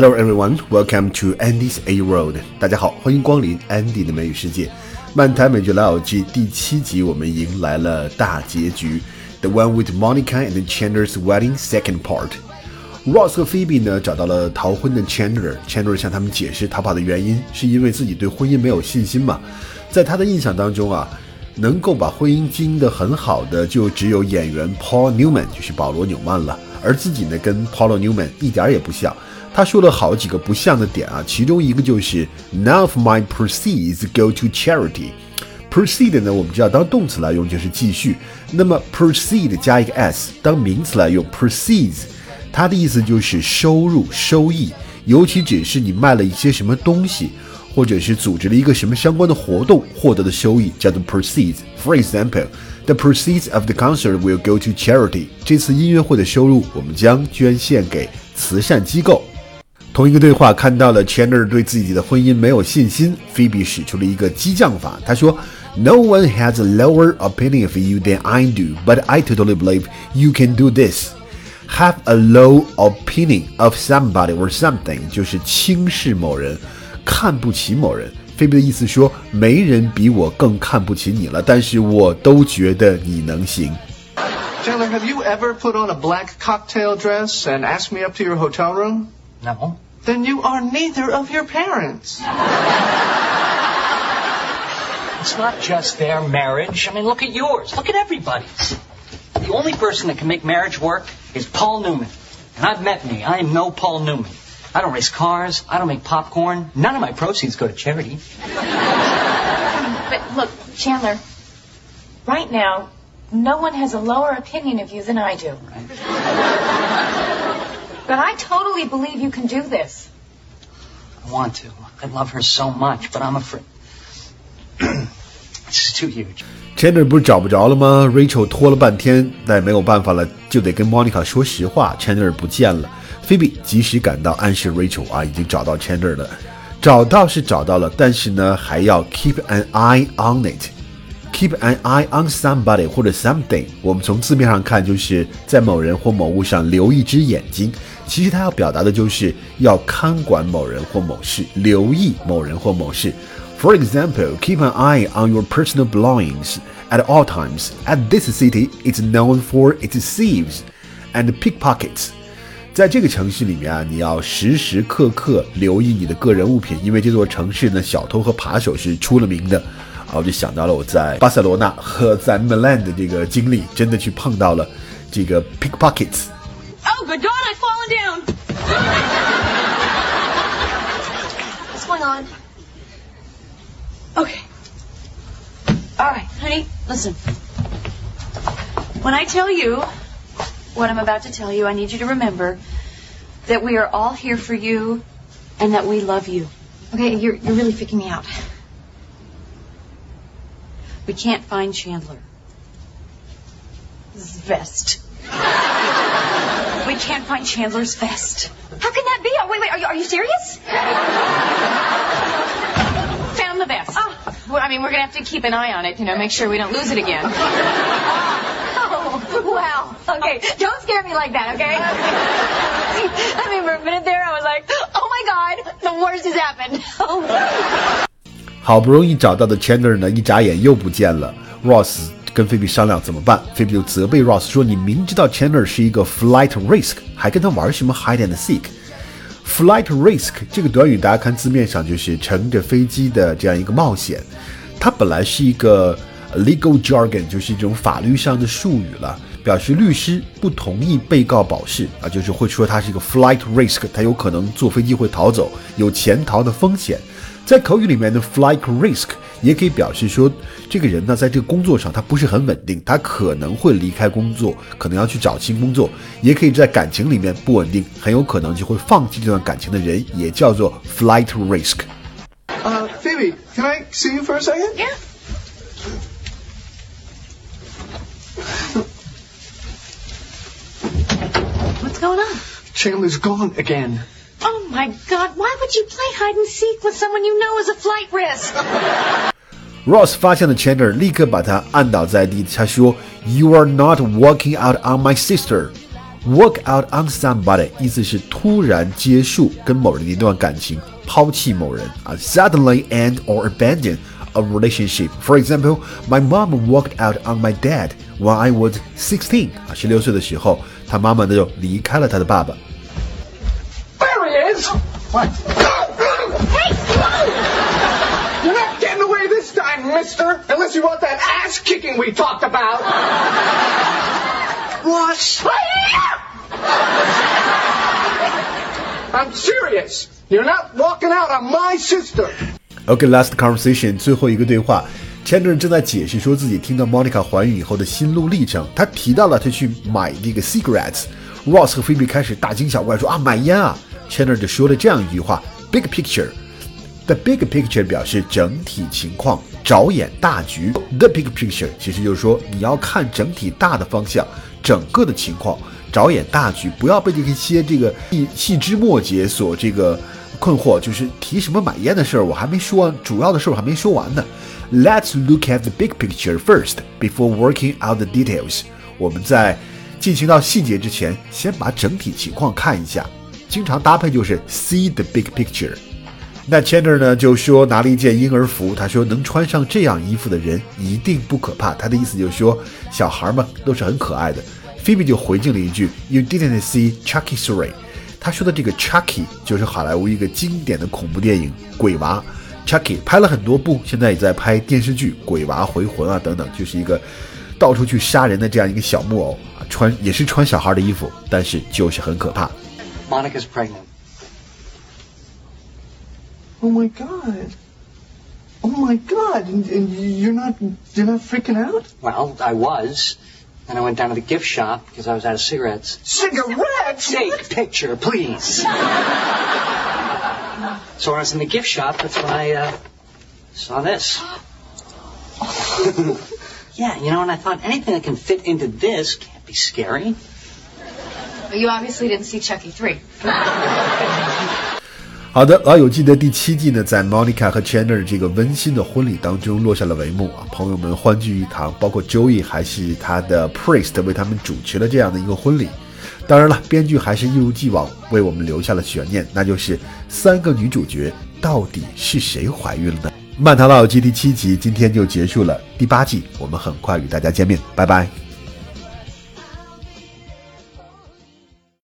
Hello everyone, welcome to Andy's A Road。大家好，欢迎光临 Andy 的美语世界。漫谈美剧老友记第七集，我们迎来了大结局，The one with Monica and Chandler's wedding second part。Ross 和 Phoebe 呢找到了逃婚的 Chandler，Chandler 向他们解释逃跑的原因是因为自己对婚姻没有信心嘛。在他的印象当中啊，能够把婚姻经营得很好的就只有演员 Paul Newman，就是保罗纽曼了，而自己呢跟 Paul Newman 一点也不像。他说了好几个不像的点啊，其中一个就是 None of my proceeds go to charity。Proceed 呢，我们知道当动词来用就是继续，那么 proceed 加一个 s 当名词来用 proceeds，它的意思就是收入、收益，尤其指是你卖了一些什么东西，或者是组织了一个什么相关的活动获得的收益，叫做 proceeds。For example。The proceeds of the concert will go to charity。这次音乐会的收入，我们将捐献给慈善机构。同一个对话看到了 Chandler 对自己的婚姻没有信心，Phoebe 使出了一个激将法。他说：“No one has a lower opinion of you than I do, but I totally believe you can do this. Have a low opinion of somebody or something，就是轻视某人，看不起某人。”菲比的意思说，没人比我更看不起你了，但是我都觉得你能行。Chandler, have you ever put on a black cocktail dress and asked me up to your hotel room? No. Then you are neither of your parents. It's not just their marriage. I mean, look at yours. Look at everybody's. The only person that can make marriage work is Paul Newman. And I've met me. I am no Paul Newman. I don't race cars. I don't make popcorn. None of my proceeds go to charity. But look, Chandler, right now, no one has a lower opinion of you than I do. But I totally believe you can do this. I want to. I love her so much, but I'm afraid. it's too huge. Chandler 不是找不着了吗？Rachel 拖了半天，但没有办法了，就得跟 Monica 说实话。Chandler 不见了，Phoebe 及时赶到，暗示 Rachel 啊，已经找到 Chandler 了。找到是找到了，但是呢，还要 keep an eye on it。Keep an eye on somebody 或者 something，我们从字面上看，就是在某人或某物上留一只眼睛。其实它要表达的就是要看管某人或某事，留意某人或某事。For example, keep an eye on your personal belongings at all times. At this city, it's known for its thieves and pickpockets. 在这个城市里面啊，你要时时刻刻留意你的个人物品，因为这座城市呢，小偷和扒手是出了名的。啊，我就想到了我在巴塞罗那和在 Milan 的这个经历，真的去碰到了这个 pickpockets。Good God, I've fallen down. What's going on? Okay. All right, honey, listen. When I tell you what I'm about to tell you, I need you to remember that we are all here for you and that we love you. Okay, you're, you're really freaking me out. We can't find Chandler. His vest. We can't find Chandler's vest. How can that be? Oh, wait, wait, are you, are you serious? Found the vest. Oh, well, I mean, we're gonna have to keep an eye on it, you know, make sure we don't lose it again. Oh, wow. Okay, don't scare me like that, okay? I mean, for a minute there, I was like, oh my god, the worst has happened. 好不容易找到的 Chandler 呢，一眨眼又不见了。Ross 跟菲比商量怎么办，菲比就责备 Ross 说：“你明知道 Chandler 是一个 flight risk，还跟他玩什么 hide and seek？Flight risk 这个短语，大家看字面上就是乘着飞机的这样一个冒险。它本来是一个 legal jargon，就是一种法律上的术语了，表示律师不同意被告保释啊，就是会说他是一个 flight risk，他有可能坐飞机会逃走，有潜逃的风险。”在口语里面的 flight risk 也可以表示说，这个人呢，在这个工作上他不是很稳定，他可能会离开工作，可能要去找新工作，也可以在感情里面不稳定，很有可能就会放弃这段感情的人，也叫做 flight risk。Uh, Phoebe, can I see you for a second? Yeah. What's going on? Chandler's gone again. Oh my god, why would you play hide and seek with someone you know is a flight risk? Ross 发现了 Chandler，立刻把他按倒在地。他说：“You are not walking out on my sister。” Walk out on somebody 意思是突然结束跟某人的一段感情，抛弃某人啊，suddenly end or abandon a relationship. For example, my mom walked out on my dad when I was sixteen 啊，十六岁的时候，他妈妈呢就离开了他的爸爸。 There he is! What? mister! Unless you want that ass kicking we talked about! Ross! I'm serious! You're not walking out on my sister! OK, last conversation，最后一个对话。Chandler 正在解释说自己听到 Monica 怀孕以后的心路历程。他提到了他去买这个 cigarettes。Ross 和 Phoebe 开始大惊小怪说啊买烟啊。Chandler 就说了这样一句话：Big picture。 The big picture 表示整体情况，着眼大局。The big picture 其实就是说你要看整体大的方向，整个的情况，着眼大局，不要被这些这个细细枝末节所这个困惑。就是提什么买烟的事儿，我还没说，主要的事儿我还没说完呢。Let's look at the big picture first before working out the details。我们在进行到细节之前，先把整体情况看一下。经常搭配就是 see the big picture。那 Chandler 呢就说拿了一件婴儿服，他说能穿上这样衣服的人一定不可怕。他的意思就是说小孩们都是很可爱的。Phoebe 就回敬了一句 You didn't see Chucky Three。他说的这个 Chucky 就是好莱坞一个经典的恐怖电影《鬼娃》。Chucky 拍了很多部，现在也在拍电视剧《鬼娃回魂》啊等等，就是一个到处去杀人的这样一个小木偶啊，穿也是穿小孩的衣服，但是就是很可怕。Monica's pregnant. Oh my god. Oh my god. And, and you're not you're not freaking out? Well, I was. Then I went down to the gift shop because I was out of cigarettes. Cigarettes? Take picture, please. so when I was in the gift shop, that's when I uh, saw this. yeah, you know, and I thought anything that can fit into this can't be scary. But you obviously didn't see Chucky 3. 好的，老友记的第七季呢，在 Monica 和 Chandler 这个温馨的婚礼当中落下了帷幕啊，朋友们欢聚一堂，包括 Joey 还是他的 Priest 为他们主持了这样的一个婚礼。当然了，编剧还是一如既往为我们留下了悬念，那就是三个女主角到底是谁怀孕了呢？漫谈老友记第七集今天就结束了，第八季我们很快与大家见面，拜拜。